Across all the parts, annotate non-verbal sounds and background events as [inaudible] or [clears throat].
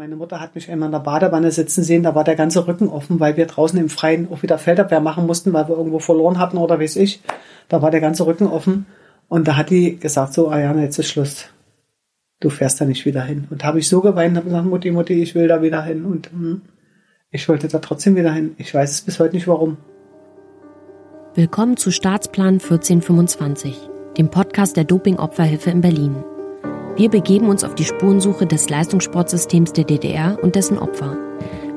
Meine Mutter hat mich einmal in der Badewanne sitzen sehen, da war der ganze Rücken offen, weil wir draußen im Freien auch wieder Feldabwehr machen mussten, weil wir irgendwo verloren hatten oder weiß ich. Da war der ganze Rücken offen. Und da hat die gesagt, so, Ariane, jetzt ist Schluss. Du fährst da nicht wieder hin. Und habe ich so geweint, habe gesagt, Mutti, Mutti, ich will da wieder hin. Und hm, ich wollte da trotzdem wieder hin. Ich weiß es bis heute nicht warum. Willkommen zu Staatsplan 1425, dem Podcast der Dopingopferhilfe in Berlin. Wir begeben uns auf die Spurensuche des Leistungssportsystems der DDR und dessen Opfer.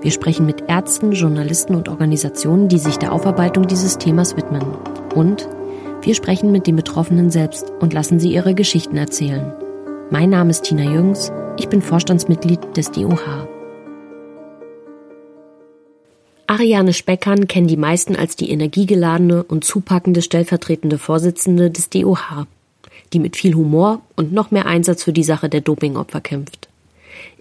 Wir sprechen mit Ärzten, Journalisten und Organisationen, die sich der Aufarbeitung dieses Themas widmen. Und wir sprechen mit den Betroffenen selbst und lassen sie ihre Geschichten erzählen. Mein Name ist Tina Jüngs, ich bin Vorstandsmitglied des DOH. Ariane Speckern kennen die meisten als die energiegeladene und zupackende stellvertretende Vorsitzende des DOH die mit viel Humor und noch mehr Einsatz für die Sache der Dopingopfer kämpft.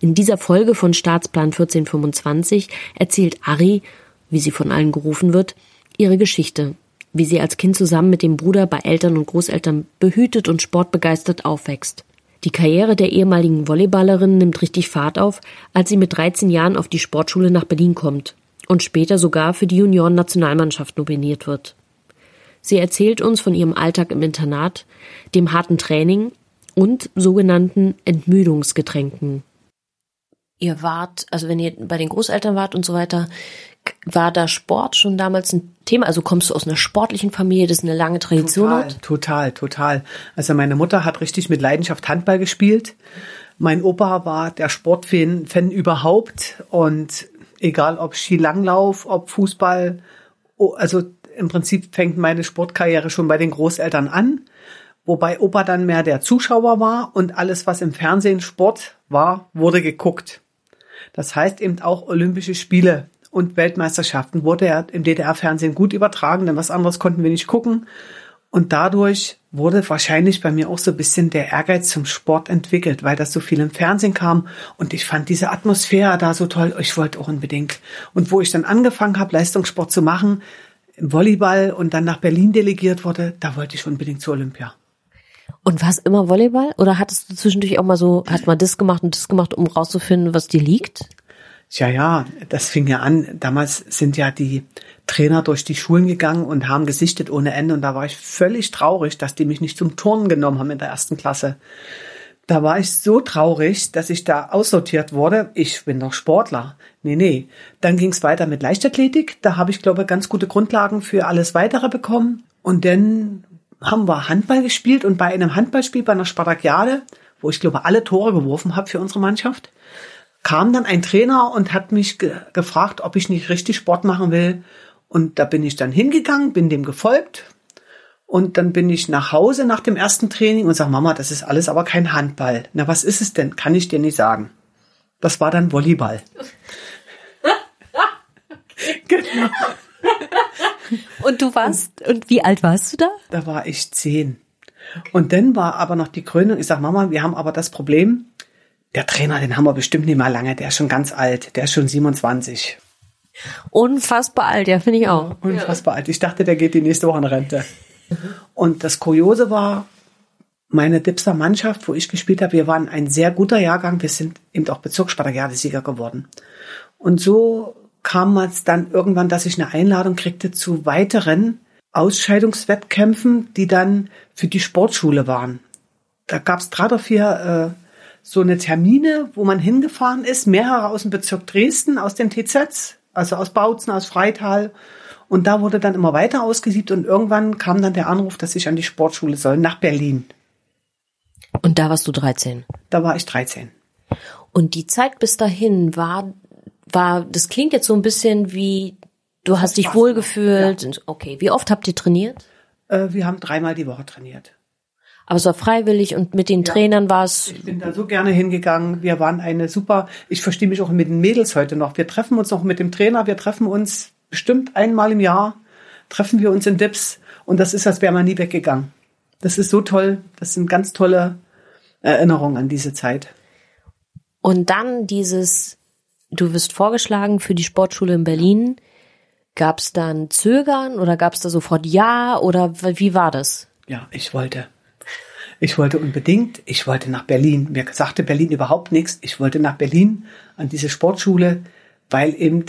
In dieser Folge von Staatsplan 1425 erzählt Ari, wie sie von allen gerufen wird, ihre Geschichte, wie sie als Kind zusammen mit dem Bruder bei Eltern und Großeltern behütet und sportbegeistert aufwächst. Die Karriere der ehemaligen Volleyballerin nimmt richtig Fahrt auf, als sie mit 13 Jahren auf die Sportschule nach Berlin kommt und später sogar für die Junioren-Nationalmannschaft nominiert wird. Sie erzählt uns von ihrem Alltag im Internat, dem harten Training und sogenannten Entmüdungsgetränken. Ihr wart, also wenn ihr bei den Großeltern wart und so weiter, war da Sport schon damals ein Thema? Also kommst du aus einer sportlichen Familie, das eine lange Tradition total, hat? Total, total. Also meine Mutter hat richtig mit Leidenschaft Handball gespielt. Mein Opa war der Sportfan Fan überhaupt und egal ob Skilanglauf, ob Fußball, also im Prinzip fängt meine Sportkarriere schon bei den Großeltern an, wobei Opa dann mehr der Zuschauer war und alles, was im Fernsehen Sport war, wurde geguckt. Das heißt eben auch Olympische Spiele und Weltmeisterschaften wurde ja im DDR-Fernsehen gut übertragen, denn was anderes konnten wir nicht gucken. Und dadurch wurde wahrscheinlich bei mir auch so ein bisschen der Ehrgeiz zum Sport entwickelt, weil das so viel im Fernsehen kam und ich fand diese Atmosphäre da so toll. Ich wollte auch unbedingt. Und wo ich dann angefangen habe, Leistungssport zu machen, im Volleyball und dann nach Berlin delegiert wurde, da wollte ich unbedingt zur Olympia. Und war es immer Volleyball? Oder hattest du zwischendurch auch mal so, hast mal das gemacht und das gemacht, um rauszufinden, was dir liegt? Ja, ja, das fing ja an. Damals sind ja die Trainer durch die Schulen gegangen und haben gesichtet ohne Ende. Und da war ich völlig traurig, dass die mich nicht zum Turnen genommen haben in der ersten Klasse. Da war ich so traurig, dass ich da aussortiert wurde. Ich bin doch Sportler. Nee, nee. Dann ging es weiter mit Leichtathletik. Da habe ich, glaube ich, ganz gute Grundlagen für alles weitere bekommen. Und dann haben wir Handball gespielt und bei einem Handballspiel bei einer Spartakiade, wo ich glaube alle Tore geworfen habe für unsere Mannschaft, kam dann ein Trainer und hat mich ge gefragt, ob ich nicht richtig Sport machen will. Und da bin ich dann hingegangen, bin dem gefolgt, und dann bin ich nach Hause nach dem ersten Training und sage, Mama, das ist alles aber kein Handball. Na, was ist es denn? Kann ich dir nicht sagen. Das war dann Volleyball. [laughs] genau. Und du warst, und wie alt warst du da? Da war ich zehn. Und dann war aber noch die Krönung, ich sag, Mama, wir haben aber das Problem, der Trainer, den haben wir bestimmt nicht mal lange, der ist schon ganz alt, der ist schon 27. Unfassbar alt, ja, finde ich auch. Unfassbar alt. Ich dachte, der geht die nächste Woche in Rente. Und das Kuriose war, meine Dipser Mannschaft, wo ich gespielt habe, wir waren ein sehr guter Jahrgang. Wir sind eben auch Bezirksspartakiade-Sieger geworden. Und so kam es dann irgendwann, dass ich eine Einladung kriegte zu weiteren Ausscheidungswettkämpfen, die dann für die Sportschule waren. Da gab es drei oder vier äh, so eine Termine, wo man hingefahren ist, mehrere aus dem Bezirk Dresden, aus den TZs, also aus Bautzen, aus Freital und da wurde dann immer weiter ausgesiebt und irgendwann kam dann der Anruf, dass ich an die Sportschule soll, nach Berlin. Und da warst du 13? Da war ich 13. Und die Zeit bis dahin war, war, das klingt jetzt so ein bisschen wie, du hast dich wohlgefühlt. Ja. Okay, wie oft habt ihr trainiert? Äh, wir haben dreimal die Woche trainiert. Aber es war freiwillig und mit den ja. Trainern war es. Ich bin da so gerne hingegangen. Wir waren eine super, ich verstehe mich auch mit den Mädels heute noch. Wir treffen uns noch mit dem Trainer, wir treffen uns bestimmt einmal im Jahr treffen wir uns in Dips und das ist, als wäre man nie weggegangen. Das ist so toll. Das sind ganz tolle Erinnerungen an diese Zeit. Und dann dieses, du wirst vorgeschlagen für die Sportschule in Berlin. Gab es dann Zögern oder gab es da sofort Ja oder wie war das? Ja, ich wollte. Ich wollte unbedingt, ich wollte nach Berlin. Mir sagte Berlin überhaupt nichts. Ich wollte nach Berlin an diese Sportschule, weil eben,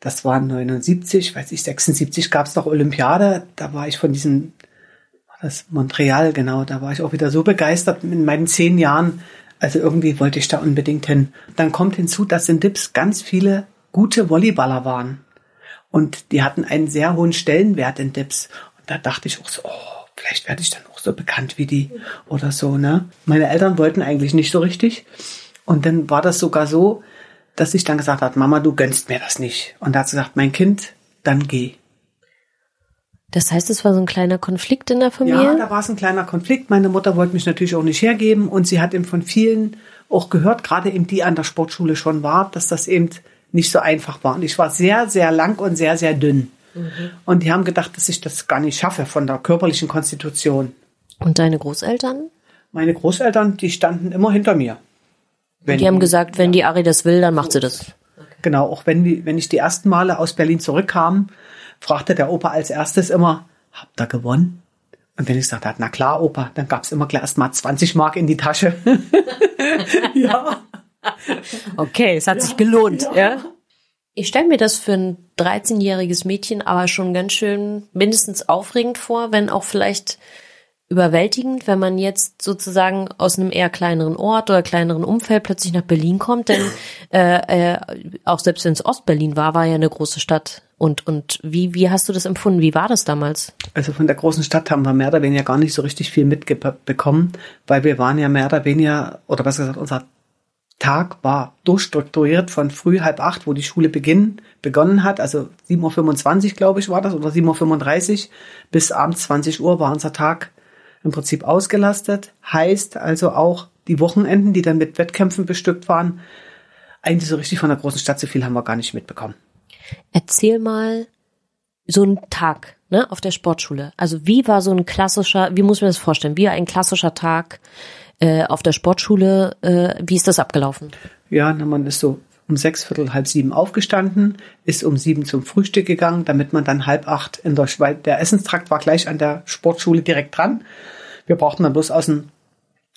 das war 79, weiß ich, 76 gab es noch Olympiade. Da war ich von diesem, das Montreal, genau, da war ich auch wieder so begeistert in meinen zehn Jahren. Also irgendwie wollte ich da unbedingt hin. Dann kommt hinzu, dass in Dips ganz viele gute Volleyballer waren. Und die hatten einen sehr hohen Stellenwert in Dips. Und da dachte ich auch so, oh, vielleicht werde ich dann auch so bekannt wie die oder so, ne? Meine Eltern wollten eigentlich nicht so richtig. Und dann war das sogar so, dass ich dann gesagt habe, Mama, du gönnst mir das nicht. Und da hat sie gesagt, mein Kind, dann geh. Das heißt, es war so ein kleiner Konflikt in der Familie? Ja, da war es ein kleiner Konflikt. Meine Mutter wollte mich natürlich auch nicht hergeben und sie hat eben von vielen auch gehört, gerade eben die an der Sportschule schon war, dass das eben nicht so einfach war. Und ich war sehr, sehr lang und sehr, sehr dünn. Mhm. Und die haben gedacht, dass ich das gar nicht schaffe von der körperlichen Konstitution. Und deine Großeltern? Meine Großeltern, die standen immer hinter mir. Wenn, die haben gesagt, wenn ja. die Ari das will, dann macht sie das. Genau, auch wenn, die, wenn ich die ersten Male aus Berlin zurückkam, fragte der Opa als erstes immer, habt ihr gewonnen? Und wenn ich gesagt habe, na klar, Opa, dann gab es immer gleich erst mal 20 Mark in die Tasche. [laughs] ja. Okay, es hat ja. sich gelohnt, ja. ja? Ich stelle mir das für ein 13-jähriges Mädchen aber schon ganz schön mindestens aufregend vor, wenn auch vielleicht überwältigend, wenn man jetzt sozusagen aus einem eher kleineren Ort oder kleineren Umfeld plötzlich nach Berlin kommt, denn [clears throat] äh, äh, auch selbst wenn es Ostberlin war, war ja eine große Stadt. Und und wie wie hast du das empfunden? Wie war das damals? Also von der großen Stadt haben wir mehr oder weniger gar nicht so richtig viel mitbekommen, weil wir waren ja mehr oder weniger oder besser gesagt unser Tag war durchstrukturiert von früh halb acht, wo die Schule beginn, begonnen hat, also 7.25 Uhr, glaube ich, war das, oder 7.35 Uhr, bis abends 20 Uhr war unser Tag im Prinzip ausgelastet. Heißt also auch die Wochenenden, die dann mit Wettkämpfen bestückt waren, eigentlich so richtig von der großen Stadt, so viel haben wir gar nicht mitbekommen. Erzähl mal so einen Tag ne, auf der Sportschule. Also wie war so ein klassischer, wie muss man das vorstellen, wie ein klassischer Tag äh, auf der Sportschule, äh, wie ist das abgelaufen? Ja, na, man ist so um sechs, Viertel, halb sieben aufgestanden, ist um sieben zum Frühstück gegangen, damit man dann halb acht in der Schweiz, der Essenstrakt war gleich an der Sportschule direkt dran. Wir brauchten dann bloß aus, dem,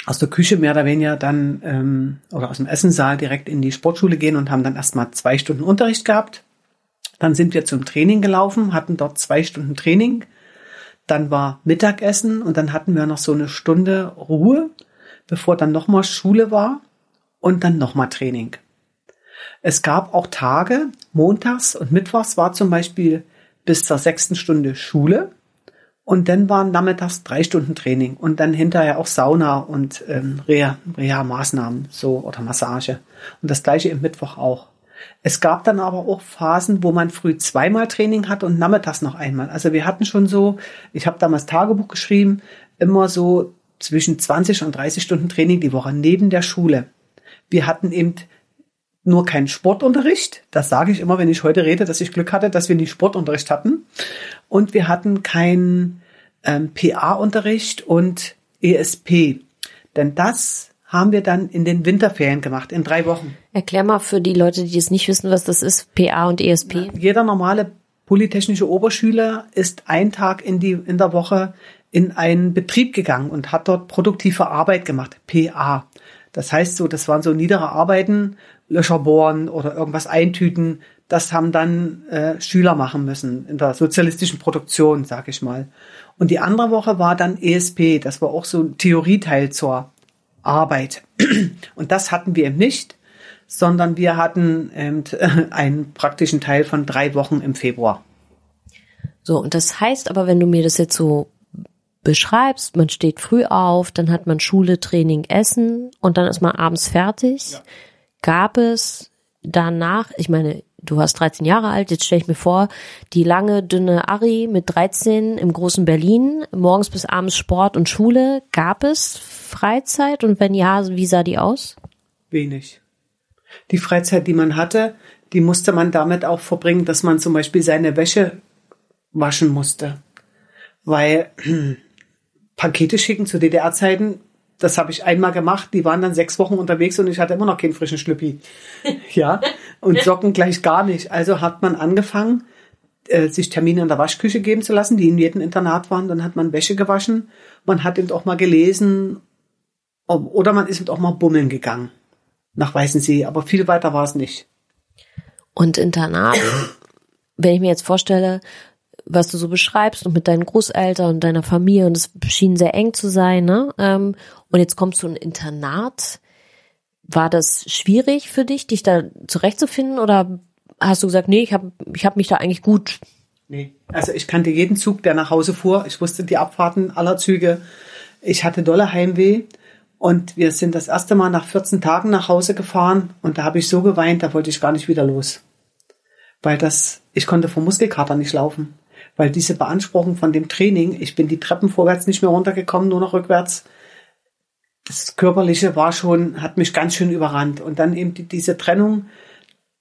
aus der Küche mehr oder weniger dann ähm, oder aus dem Essenssaal direkt in die Sportschule gehen und haben dann erstmal zwei Stunden Unterricht gehabt. Dann sind wir zum Training gelaufen, hatten dort zwei Stunden Training. Dann war Mittagessen und dann hatten wir noch so eine Stunde Ruhe bevor dann nochmal Schule war und dann nochmal Training. Es gab auch Tage, montags und mittwochs war zum Beispiel bis zur sechsten Stunde Schule und dann waren nachmittags drei Stunden Training und dann hinterher auch Sauna und ähm, Reha-Maßnahmen so oder Massage. Und das gleiche im Mittwoch auch. Es gab dann aber auch Phasen, wo man früh zweimal Training hatte und nachmittags noch einmal. Also wir hatten schon so, ich habe damals Tagebuch geschrieben, immer so zwischen 20 und 30 Stunden Training die Woche neben der Schule. Wir hatten eben nur keinen Sportunterricht. Das sage ich immer, wenn ich heute rede, dass ich Glück hatte, dass wir nie Sportunterricht hatten. Und wir hatten keinen ähm, PA-Unterricht und ESP. Denn das haben wir dann in den Winterferien gemacht, in drei Wochen. Erklär mal für die Leute, die es nicht wissen, was das ist, PA und ESP. Jeder normale polytechnische Oberschüler ist ein Tag in, die, in der Woche in einen Betrieb gegangen und hat dort produktive Arbeit gemacht, PA. Das heißt so, das waren so niedere Arbeiten, Löcher bohren oder irgendwas eintüten. Das haben dann äh, Schüler machen müssen in der sozialistischen Produktion, sag ich mal. Und die andere Woche war dann ESP. Das war auch so ein Theorieteil zur Arbeit. [clears throat] Und das hatten wir eben nicht, sondern wir hatten eben [laughs] einen praktischen Teil von drei Wochen im Februar. So, und das heißt aber, wenn du mir das jetzt so beschreibst, man steht früh auf, dann hat man Schule, Training, Essen und dann ist man abends fertig. Ja. Gab es danach, ich meine, du warst 13 Jahre alt, jetzt stelle ich mir vor, die lange, dünne Ari mit 13 im großen Berlin, morgens bis abends Sport und Schule. Gab es Freizeit und wenn ja, wie sah die aus? Wenig. Die Freizeit, die man hatte, die musste man damit auch verbringen, dass man zum Beispiel seine Wäsche waschen musste. Weil Pakete schicken zu DDR-Zeiten, das habe ich einmal gemacht. Die waren dann sechs Wochen unterwegs und ich hatte immer noch keinen frischen Schlüppi. [laughs] ja, und Socken gleich gar nicht. Also hat man angefangen, äh, sich Termine in der Waschküche geben zu lassen, die in jedem Internat waren. Dann hat man Wäsche gewaschen. Man hat eben auch mal gelesen Oder man ist auch mal bummeln gegangen nach Weißensee, aber viel weiter war es nicht. Und Internat, wenn ich mir jetzt vorstelle, was du so beschreibst und mit deinen Großeltern und deiner Familie und es schien sehr eng zu sein, ne? Und jetzt kommst du in ein Internat. War das schwierig für dich, dich da zurechtzufinden oder hast du gesagt, nee, ich habe ich hab mich da eigentlich gut Nee, also ich kannte jeden Zug, der nach Hause fuhr. Ich wusste die Abfahrten aller Züge. Ich hatte dolle Heimweh und wir sind das erste Mal nach 14 Tagen nach Hause gefahren und da habe ich so geweint, da wollte ich gar nicht wieder los. Weil das, ich konnte vom Muskelkater nicht laufen. Weil diese Beanspruchung von dem Training, ich bin die Treppen vorwärts nicht mehr runtergekommen, nur noch rückwärts. Das Körperliche war schon, hat mich ganz schön überrannt. Und dann eben die, diese Trennung,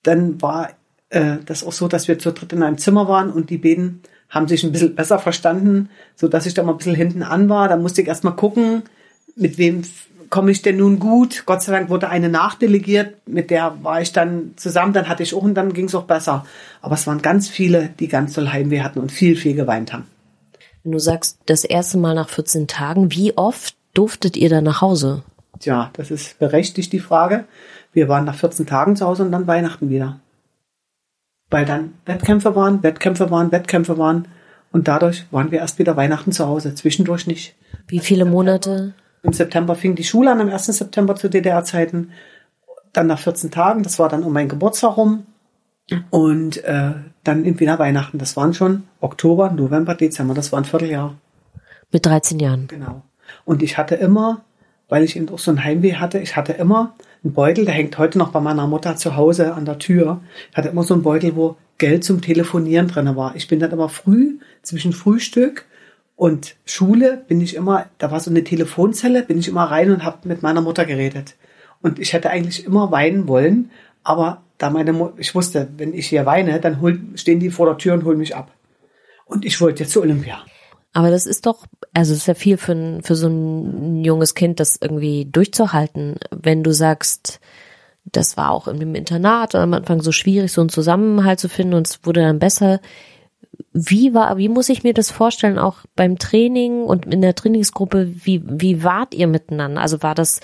dann war äh, das auch so, dass wir zu dritt in einem Zimmer waren und die beiden haben sich ein bisschen besser verstanden, so dass ich da mal ein bisschen hinten an war. Da musste ich erst mal gucken, mit wem komme ich denn nun gut? Gott sei Dank wurde eine nachdelegiert, mit der war ich dann zusammen, dann hatte ich auch und dann ging es auch besser. Aber es waren ganz viele, die ganz doll Heimweh hatten und viel, viel geweint haben. Wenn du sagst, das erste Mal nach 14 Tagen, wie oft durftet ihr dann nach Hause? Tja, das ist berechtigt die Frage. Wir waren nach 14 Tagen zu Hause und dann Weihnachten wieder weil dann Wettkämpfe waren, Wettkämpfe waren, Wettkämpfe waren. Und dadurch waren wir erst wieder Weihnachten zu Hause, zwischendurch nicht. Wie viele Monate? Im September fing die Schule an, am 1. September zu DDR-Zeiten. Dann nach 14 Tagen, das war dann um mein Geburtstag rum. Und äh, dann eben wieder Weihnachten. Das waren schon Oktober, November, Dezember, das war ein Vierteljahr. Mit 13 Jahren. Genau. Und ich hatte immer, weil ich eben auch so ein Heimweh hatte, ich hatte immer ein Beutel, der hängt heute noch bei meiner Mutter zu Hause an der Tür. Ich hatte immer so einen Beutel, wo Geld zum Telefonieren drin war. Ich bin dann immer früh, zwischen Frühstück und Schule, bin ich immer, da war so eine Telefonzelle, bin ich immer rein und habe mit meiner Mutter geredet. Und ich hätte eigentlich immer weinen wollen, aber da meine Mutter, ich wusste, wenn ich hier weine, dann hol, stehen die vor der Tür und holen mich ab. Und ich wollte jetzt zur Olympia. Aber das ist doch, also es ist ja viel für, für so ein junges Kind, das irgendwie durchzuhalten. Wenn du sagst, das war auch im Internat am Anfang so schwierig, so einen Zusammenhalt zu finden und es wurde dann besser. Wie war, wie muss ich mir das vorstellen, auch beim Training und in der Trainingsgruppe, wie, wie wart ihr miteinander? Also war das,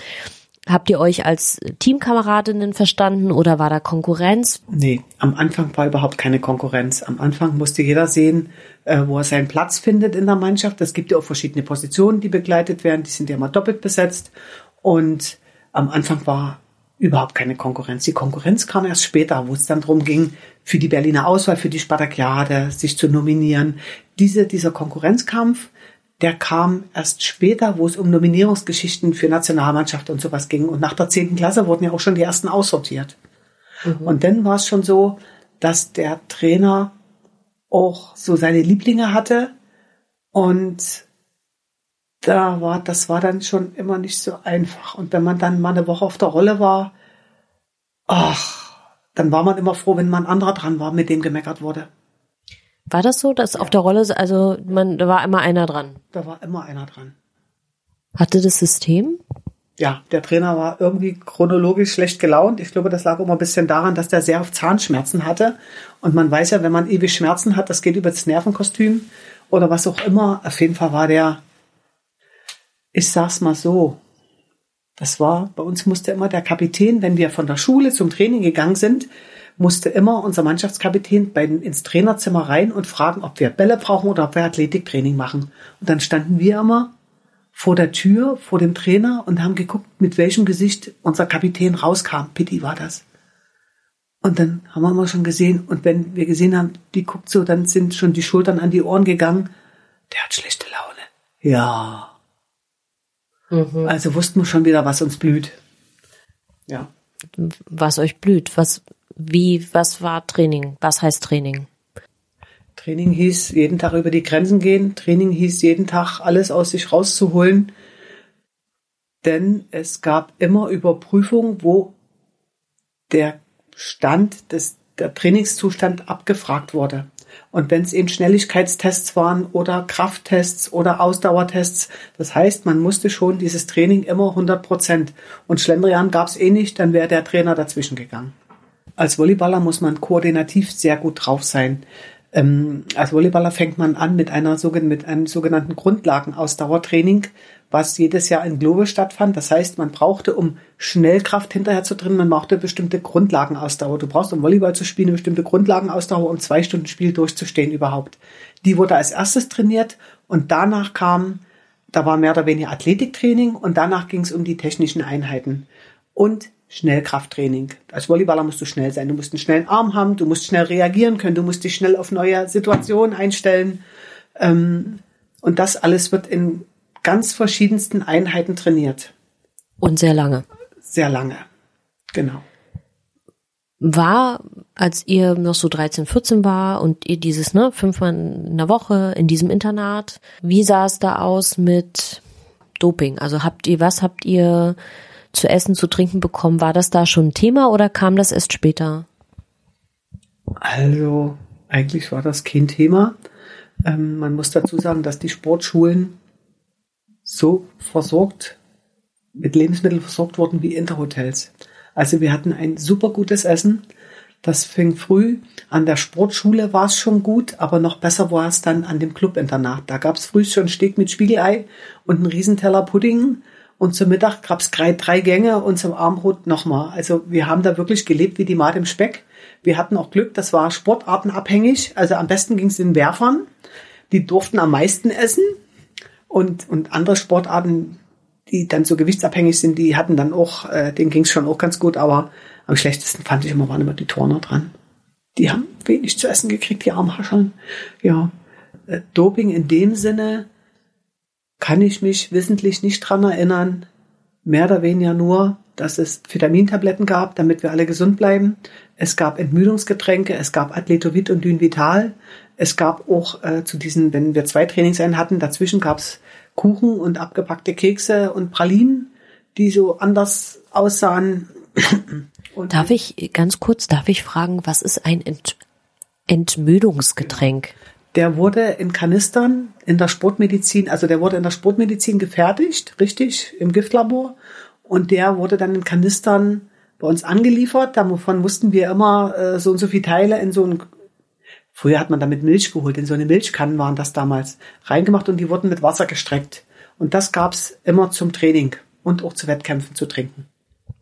Habt ihr euch als Teamkameradinnen verstanden oder war da Konkurrenz? Nee, am Anfang war überhaupt keine Konkurrenz. Am Anfang musste jeder sehen, äh, wo er seinen Platz findet in der Mannschaft. Es gibt ja auch verschiedene Positionen, die begleitet werden. Die sind ja immer doppelt besetzt. Und am Anfang war überhaupt keine Konkurrenz. Die Konkurrenz kam erst später, wo es dann darum ging, für die Berliner Auswahl, für die Spartakiade sich zu nominieren. Diese, dieser Konkurrenzkampf, der kam erst später, wo es um Nominierungsgeschichten für Nationalmannschaft und sowas ging. Und nach der zehnten Klasse wurden ja auch schon die ersten aussortiert. Mhm. Und dann war es schon so, dass der Trainer auch so seine Lieblinge hatte. Und da war, das war dann schon immer nicht so einfach. Und wenn man dann mal eine Woche auf der Rolle war, ach, dann war man immer froh, wenn man anderer dran war, mit dem gemeckert wurde. War das so, dass ja. auf der Rolle, also man, da war immer einer dran? Da war immer einer dran. Hatte das System? Ja, der Trainer war irgendwie chronologisch schlecht gelaunt. Ich glaube, das lag immer ein bisschen daran, dass der sehr auf Zahnschmerzen hatte. Und man weiß ja, wenn man ewig Schmerzen hat, das geht über das Nervenkostüm oder was auch immer. Auf jeden Fall war der, ich sag's mal so, das war, bei uns musste immer der Kapitän, wenn wir von der Schule zum Training gegangen sind, musste immer unser Mannschaftskapitän bei den, ins Trainerzimmer rein und fragen, ob wir Bälle brauchen oder ob wir Athletiktraining machen. Und dann standen wir immer vor der Tür, vor dem Trainer und haben geguckt, mit welchem Gesicht unser Kapitän rauskam. Pitti war das. Und dann haben wir immer schon gesehen, und wenn wir gesehen haben, die guckt so, dann sind schon die Schultern an die Ohren gegangen. Der hat schlechte Laune. Ja. Mhm. Also wussten wir schon wieder, was uns blüht. Ja. Was euch blüht, was wie, was war Training? Was heißt Training? Training hieß jeden Tag über die Grenzen gehen. Training hieß jeden Tag alles aus sich rauszuholen. Denn es gab immer Überprüfungen, wo der Stand des, der Trainingszustand abgefragt wurde. Und wenn es eben Schnelligkeitstests waren oder Krafttests oder Ausdauertests, das heißt, man musste schon dieses Training immer 100 Prozent. Und Schlendrian gab es eh nicht, dann wäre der Trainer dazwischen gegangen. Als Volleyballer muss man koordinativ sehr gut drauf sein. Ähm, als Volleyballer fängt man an mit einer mit einem sogenannten Grundlagenausdauertraining, was jedes Jahr in Globe stattfand. Das heißt, man brauchte, um Schnellkraft hinterher zu drin, man brauchte bestimmte Grundlagenausdauer. Du brauchst, um Volleyball zu spielen, eine bestimmte Grundlagenausdauer, um zwei Stunden Spiel durchzustehen überhaupt. Die wurde als erstes trainiert und danach kam, da war mehr oder weniger Athletiktraining und danach ging es um die technischen Einheiten. Und Schnellkrafttraining. Als Volleyballer musst du schnell sein. Du musst einen schnellen Arm haben, du musst schnell reagieren können, du musst dich schnell auf neue Situationen einstellen. Ähm, und das alles wird in ganz verschiedensten Einheiten trainiert. Und sehr lange. Sehr lange. Genau. War, als ihr noch so 13, 14 war und ihr dieses, ne, fünfmal in der Woche in diesem Internat, wie sah es da aus mit Doping? Also habt ihr, was habt ihr zu essen, zu trinken bekommen. War das da schon ein Thema oder kam das erst später? Also, eigentlich war das kein Thema. Ähm, man muss dazu sagen, dass die Sportschulen so versorgt, mit Lebensmitteln versorgt wurden wie Interhotels. Also wir hatten ein super gutes Essen. Das fing früh. An der Sportschule war es schon gut, aber noch besser war es dann an dem Clubinternat. Da gab es früh schon Steak mit Spiegelei und einen Riesenteller Pudding und zum Mittag gab es drei, drei Gänge und zum Abendbrot nochmal. Also wir haben da wirklich gelebt wie die Mad im Speck. Wir hatten auch Glück, das war sportartenabhängig. Also am besten ging es den Werfern. Die durften am meisten essen. Und, und andere Sportarten, die dann so gewichtsabhängig sind, die hatten dann auch, äh, denen ging es schon auch ganz gut. Aber am schlechtesten fand ich immer, waren immer die Turner dran. Die haben wenig zu essen gekriegt, die Armhaschern. Ja, äh, Doping in dem Sinne, kann ich mich wissentlich nicht dran erinnern. Mehr oder weniger nur, dass es Vitamintabletten gab, damit wir alle gesund bleiben. Es gab Entmüdungsgetränke, es gab Athletovit und Dynvital. Es gab auch äh, zu diesen, wenn wir zwei Trainingseinheiten hatten, dazwischen gab es Kuchen und abgepackte Kekse und Pralinen, die so anders aussahen. [coughs] Und darf ich ganz kurz, darf ich fragen, was ist ein Ent Entmüdungsgetränk? Der wurde in Kanistern in der Sportmedizin, also der wurde in der Sportmedizin gefertigt, richtig, im Giftlabor. Und der wurde dann in Kanistern bei uns angeliefert. Davon mussten wir immer äh, so und so viele Teile in so ein Früher hat man damit Milch geholt, in so eine Milchkannen waren das damals reingemacht und die wurden mit Wasser gestreckt. Und das gab's immer zum Training und auch zu Wettkämpfen zu trinken.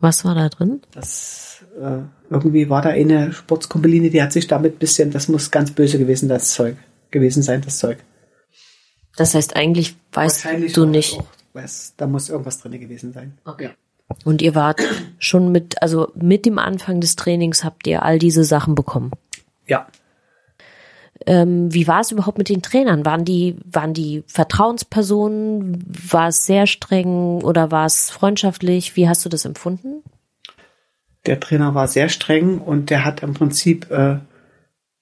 Was war da drin? Das äh, irgendwie war da eine Sportskompeline, die hat sich damit bisschen, das muss ganz böse gewesen das Zeug gewesen sein, das Zeug. Das heißt, eigentlich weißt du nicht. Weiß, da muss irgendwas drin gewesen sein. Okay. Und ihr wart schon mit, also mit dem Anfang des Trainings habt ihr all diese Sachen bekommen. Ja. Ähm, wie war es überhaupt mit den Trainern? Waren die, waren die Vertrauenspersonen? War es sehr streng oder war es freundschaftlich? Wie hast du das empfunden? Der Trainer war sehr streng und der hat im Prinzip äh,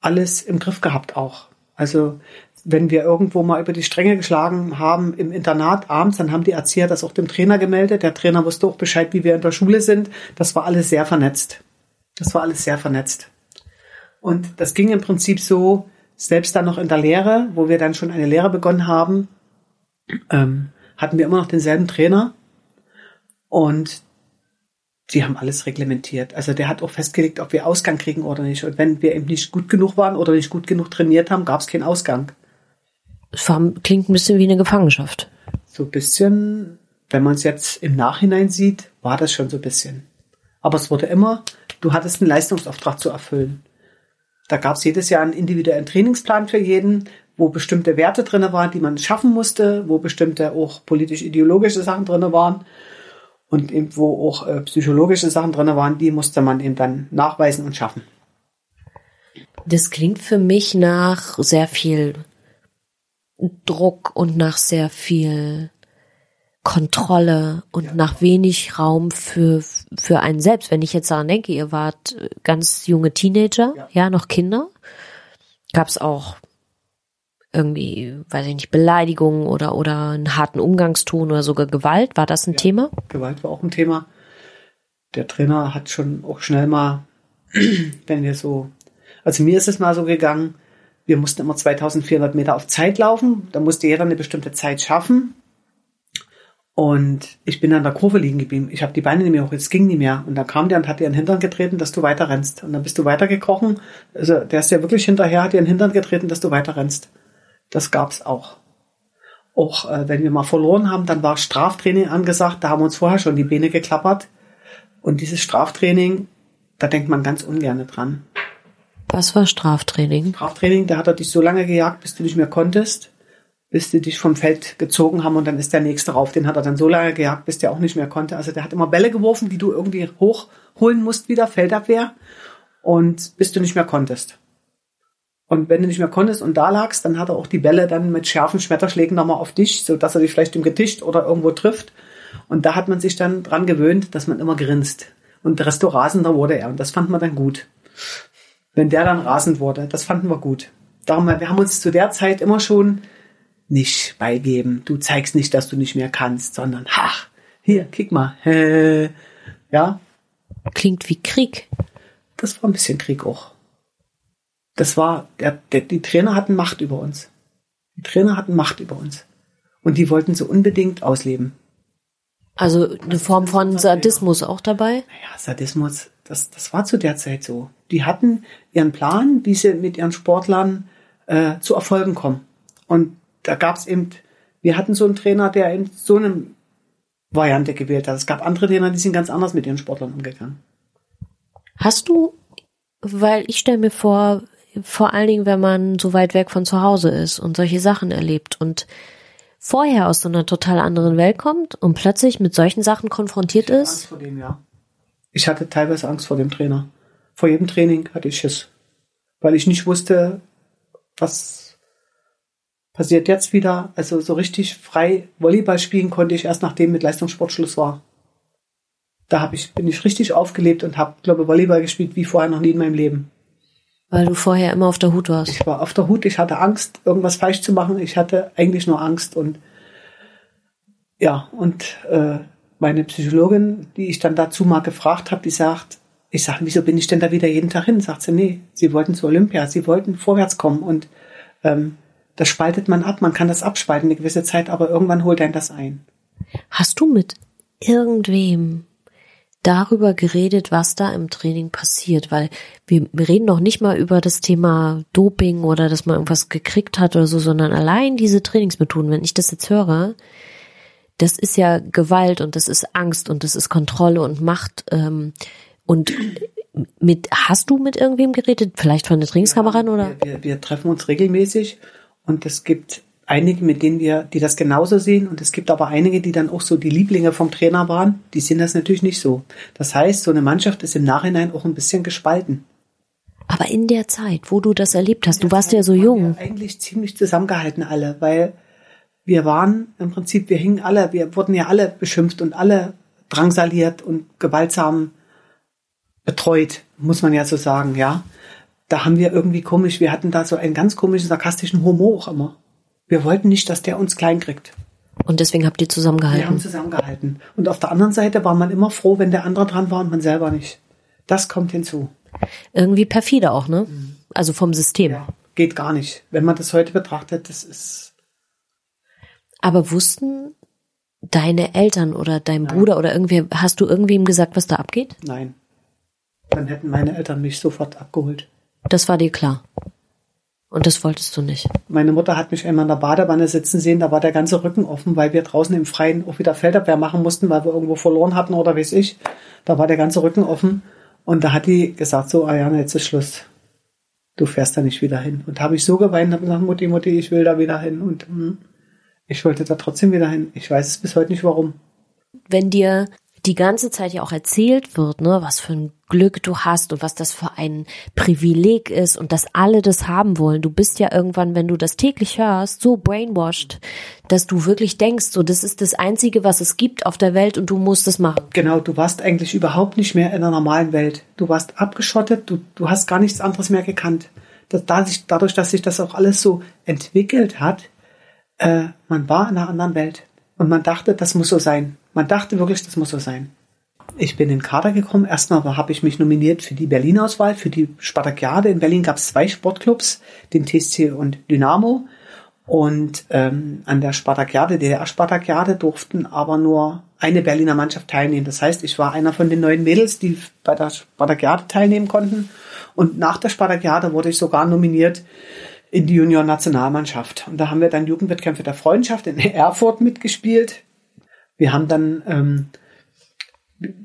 alles im Griff gehabt auch. Also wenn wir irgendwo mal über die Stränge geschlagen haben im Internat abends, dann haben die Erzieher das auch dem Trainer gemeldet. Der Trainer wusste auch Bescheid, wie wir in der Schule sind. Das war alles sehr vernetzt. Das war alles sehr vernetzt. Und das ging im Prinzip so, selbst dann noch in der Lehre, wo wir dann schon eine Lehre begonnen haben, ähm, hatten wir immer noch denselben Trainer. Und die haben alles reglementiert. Also der hat auch festgelegt, ob wir Ausgang kriegen oder nicht. Und wenn wir eben nicht gut genug waren oder nicht gut genug trainiert haben, gab es keinen Ausgang. Das klingt ein bisschen wie eine Gefangenschaft. So ein bisschen, wenn man es jetzt im Nachhinein sieht, war das schon so ein bisschen. Aber es wurde immer, du hattest einen Leistungsauftrag zu erfüllen. Da gab es jedes Jahr einen individuellen Trainingsplan für jeden, wo bestimmte Werte drinne waren, die man schaffen musste, wo bestimmte auch politisch-ideologische Sachen drinne waren und eben wo auch äh, psychologische Sachen drin waren, die musste man eben dann nachweisen und schaffen. Das klingt für mich nach sehr viel Druck und nach sehr viel Kontrolle und ja. nach wenig Raum für, für einen selbst. Wenn ich jetzt daran denke, ihr wart ganz junge Teenager, ja, ja noch Kinder, gab es auch irgendwie, weiß ich nicht, Beleidigungen oder, oder einen harten Umgangston oder sogar Gewalt? War das ein ja, Thema? Gewalt war auch ein Thema. Der Trainer hat schon auch schnell mal, [clears throat] wenn wir so, also mir ist es mal so gegangen, wir mussten immer 2400 Meter auf Zeit laufen. Da musste jeder eine bestimmte Zeit schaffen. Und ich bin an der Kurve liegen geblieben. Ich habe die Beine nicht mehr hoch, es ging nicht mehr. Und dann kam der und hat dir den Hintern getreten, dass du weiter rennst. Und dann bist du weitergekrochen. Also der ist ja wirklich hinterher, hat dir den Hintern getreten, dass du weiter rennst. Das gab's auch. Auch äh, wenn wir mal verloren haben, dann war Straftraining angesagt. Da haben uns vorher schon die Beine geklappert. Und dieses Straftraining, da denkt man ganz ungern dran. Was war Straftraining? Straftraining, da hat er dich so lange gejagt, bis du nicht mehr konntest, bis die dich vom Feld gezogen haben und dann ist der nächste rauf. Den hat er dann so lange gejagt, bis der auch nicht mehr konnte. Also der hat immer Bälle geworfen, die du irgendwie hochholen musst wieder, Feldabwehr, und bis du nicht mehr konntest. Und wenn du nicht mehr konntest und da lagst, dann hat er auch die Bälle dann mit scharfen Schmetterschlägen nochmal auf dich, so dass er dich vielleicht im Geticht oder irgendwo trifft. Und da hat man sich dann dran gewöhnt, dass man immer grinst. Und desto rasender wurde er. Und das fand man dann gut. Wenn der dann rasend wurde, das fanden wir gut. Darum, wir haben uns zu der Zeit immer schon nicht beigeben. Du zeigst nicht, dass du nicht mehr kannst, sondern, ach, hier, kick mal. [laughs] Ja. Klingt wie Krieg. Das war ein bisschen Krieg auch. Das war, der, der, die Trainer hatten Macht über uns. Die Trainer hatten Macht über uns. Und die wollten sie unbedingt ausleben. Also eine Form von Sadismus auch dabei? Naja, Sadismus, das, das war zu der Zeit so. Die hatten ihren Plan, wie sie mit ihren Sportlern äh, zu Erfolgen kommen. Und da gab es eben, wir hatten so einen Trainer, der in so eine Variante gewählt hat. Es gab andere Trainer, die sind ganz anders mit ihren Sportlern umgegangen. Hast du, weil ich stelle mir vor, vor allen Dingen, wenn man so weit weg von zu Hause ist und solche Sachen erlebt und vorher aus so einer total anderen Welt kommt und plötzlich mit solchen Sachen konfrontiert ich ist. Angst vor dem, ja. Ich hatte teilweise Angst vor dem Trainer. Vor jedem Training hatte ich Schiss, weil ich nicht wusste, was passiert jetzt wieder. Also so richtig frei Volleyball spielen konnte ich erst nachdem mit Leistungssport Schluss war. Da hab ich, bin ich richtig aufgelebt und habe, glaube Volleyball gespielt wie vorher noch nie in meinem Leben. Weil du vorher immer auf der Hut warst. Ich war auf der Hut, ich hatte Angst, irgendwas falsch zu machen. Ich hatte eigentlich nur Angst und ja, und äh, meine Psychologin, die ich dann dazu mal gefragt habe, die sagt, ich sage, wieso bin ich denn da wieder jeden Tag hin? Sagt sie, nee, sie wollten zur Olympia, sie wollten vorwärts kommen und ähm, das spaltet man ab, man kann das abspalten eine gewisse Zeit, aber irgendwann holt einen das ein. Hast du mit irgendwem darüber geredet, was da im Training passiert, weil wir, reden noch nicht mal über das Thema Doping oder dass man irgendwas gekriegt hat oder so, sondern allein diese Trainingsmethoden, wenn ich das jetzt höre, das ist ja Gewalt und das ist Angst und das ist Kontrolle und Macht. Ähm, und mit hast du mit irgendwem geredet? Vielleicht von der Trainingskameran oder? Wir, wir, wir treffen uns regelmäßig und es gibt einige, mit denen wir, die das genauso sehen, und es gibt aber einige, die dann auch so die Lieblinge vom Trainer waren, die sehen das natürlich nicht so. Das heißt, so eine Mannschaft ist im Nachhinein auch ein bisschen gespalten. Aber in der Zeit, wo du das erlebt hast, du warst Zeit ja so jung. Wir eigentlich ziemlich zusammengehalten alle, weil wir waren im Prinzip, wir hingen alle, wir wurden ja alle beschimpft und alle drangsaliert und gewaltsam betreut, muss man ja so sagen, ja. Da haben wir irgendwie komisch, wir hatten da so einen ganz komischen, sarkastischen Humor auch immer. Wir wollten nicht, dass der uns klein kriegt. Und deswegen habt ihr zusammengehalten? Wir haben zusammengehalten. Und auf der anderen Seite war man immer froh, wenn der andere dran war und man selber nicht. Das kommt hinzu. Irgendwie perfide auch, ne? Also vom System. Ja, geht gar nicht. Wenn man das heute betrachtet, das ist. Aber wussten deine Eltern oder dein Nein. Bruder oder irgendwie, hast du irgendwem gesagt, was da abgeht? Nein. Dann hätten meine Eltern mich sofort abgeholt. Das war dir klar. Und das wolltest du nicht. Meine Mutter hat mich einmal in der Badewanne sitzen sehen, da war der ganze Rücken offen, weil wir draußen im Freien auch wieder Feldabwehr machen mussten, weil wir irgendwo verloren hatten oder weiß ich. Da war der ganze Rücken offen. Und da hat die gesagt, so, Ariane, jetzt ist Schluss. Du fährst da nicht wieder hin. Und habe ich so geweint, habe gesagt, Mutti, Mutti, ich will da wieder hin. Und hm, ich wollte da trotzdem wieder hin. Ich weiß es bis heute nicht warum. Wenn dir die ganze Zeit ja auch erzählt wird, ne, was für ein Glück du hast und was das für ein Privileg ist und dass alle das haben wollen. Du bist ja irgendwann, wenn du das täglich hörst, so brainwashed, dass du wirklich denkst, so das ist das einzige, was es gibt auf der Welt und du musst es machen. Genau, du warst eigentlich überhaupt nicht mehr in der normalen Welt. Du warst abgeschottet, du, du hast gar nichts anderes mehr gekannt. Dadurch, dass sich das auch alles so entwickelt hat, äh, man war in einer anderen Welt. Und man dachte, das muss so sein. Man dachte wirklich, das muss so sein. Ich bin in den Kader gekommen. Erstmal habe ich mich nominiert für die Berlin-Auswahl, für die Spartakiade. In Berlin gab es zwei Sportclubs, den TSC und Dynamo. Und ähm, an der Spartakiade, der Spartakiade, durften aber nur eine Berliner Mannschaft teilnehmen. Das heißt, ich war einer von den neuen Mädels, die bei der Spartakiade teilnehmen konnten. Und nach der Spartakiade wurde ich sogar nominiert in die Junior-Nationalmannschaft. Und da haben wir dann Jugendwettkämpfe der Freundschaft in [laughs] Erfurt mitgespielt. Wir haben dann, ähm,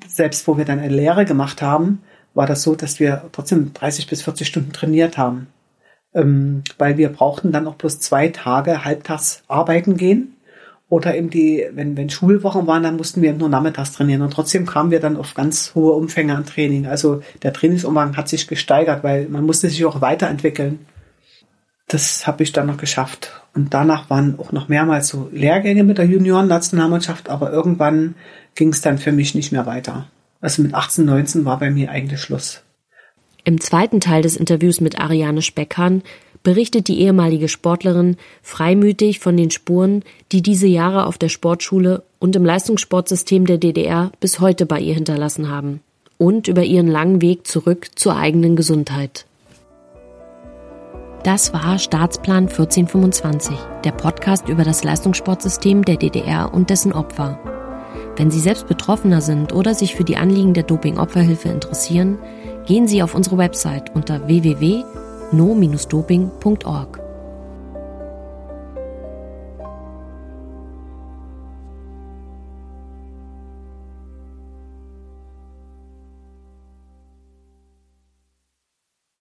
selbst wo wir dann eine Lehre gemacht haben, war das so, dass wir trotzdem 30 bis 40 Stunden trainiert haben. Ähm, weil wir brauchten dann auch bloß zwei Tage halbtags arbeiten gehen. Oder eben die, wenn, wenn Schulwochen waren, dann mussten wir nur nachmittags trainieren. Und trotzdem kamen wir dann auf ganz hohe Umfänge an Training. Also der Trainingsumfang hat sich gesteigert, weil man musste sich auch weiterentwickeln. Das habe ich dann noch geschafft. Und danach waren auch noch mehrmals so Lehrgänge mit der Junioren-Nationalmannschaft, aber irgendwann ging es dann für mich nicht mehr weiter. Also mit 18, 19 war bei mir eigentlich Schluss. Im zweiten Teil des Interviews mit Ariane Speckhahn berichtet die ehemalige Sportlerin freimütig von den Spuren, die diese Jahre auf der Sportschule und im Leistungssportsystem der DDR bis heute bei ihr hinterlassen haben und über ihren langen Weg zurück zur eigenen Gesundheit. Das war Staatsplan 1425, der Podcast über das Leistungssportsystem der DDR und dessen Opfer. Wenn Sie selbst Betroffener sind oder sich für die Anliegen der Doping-Opferhilfe interessieren, gehen Sie auf unsere Website unter www no-doping.org.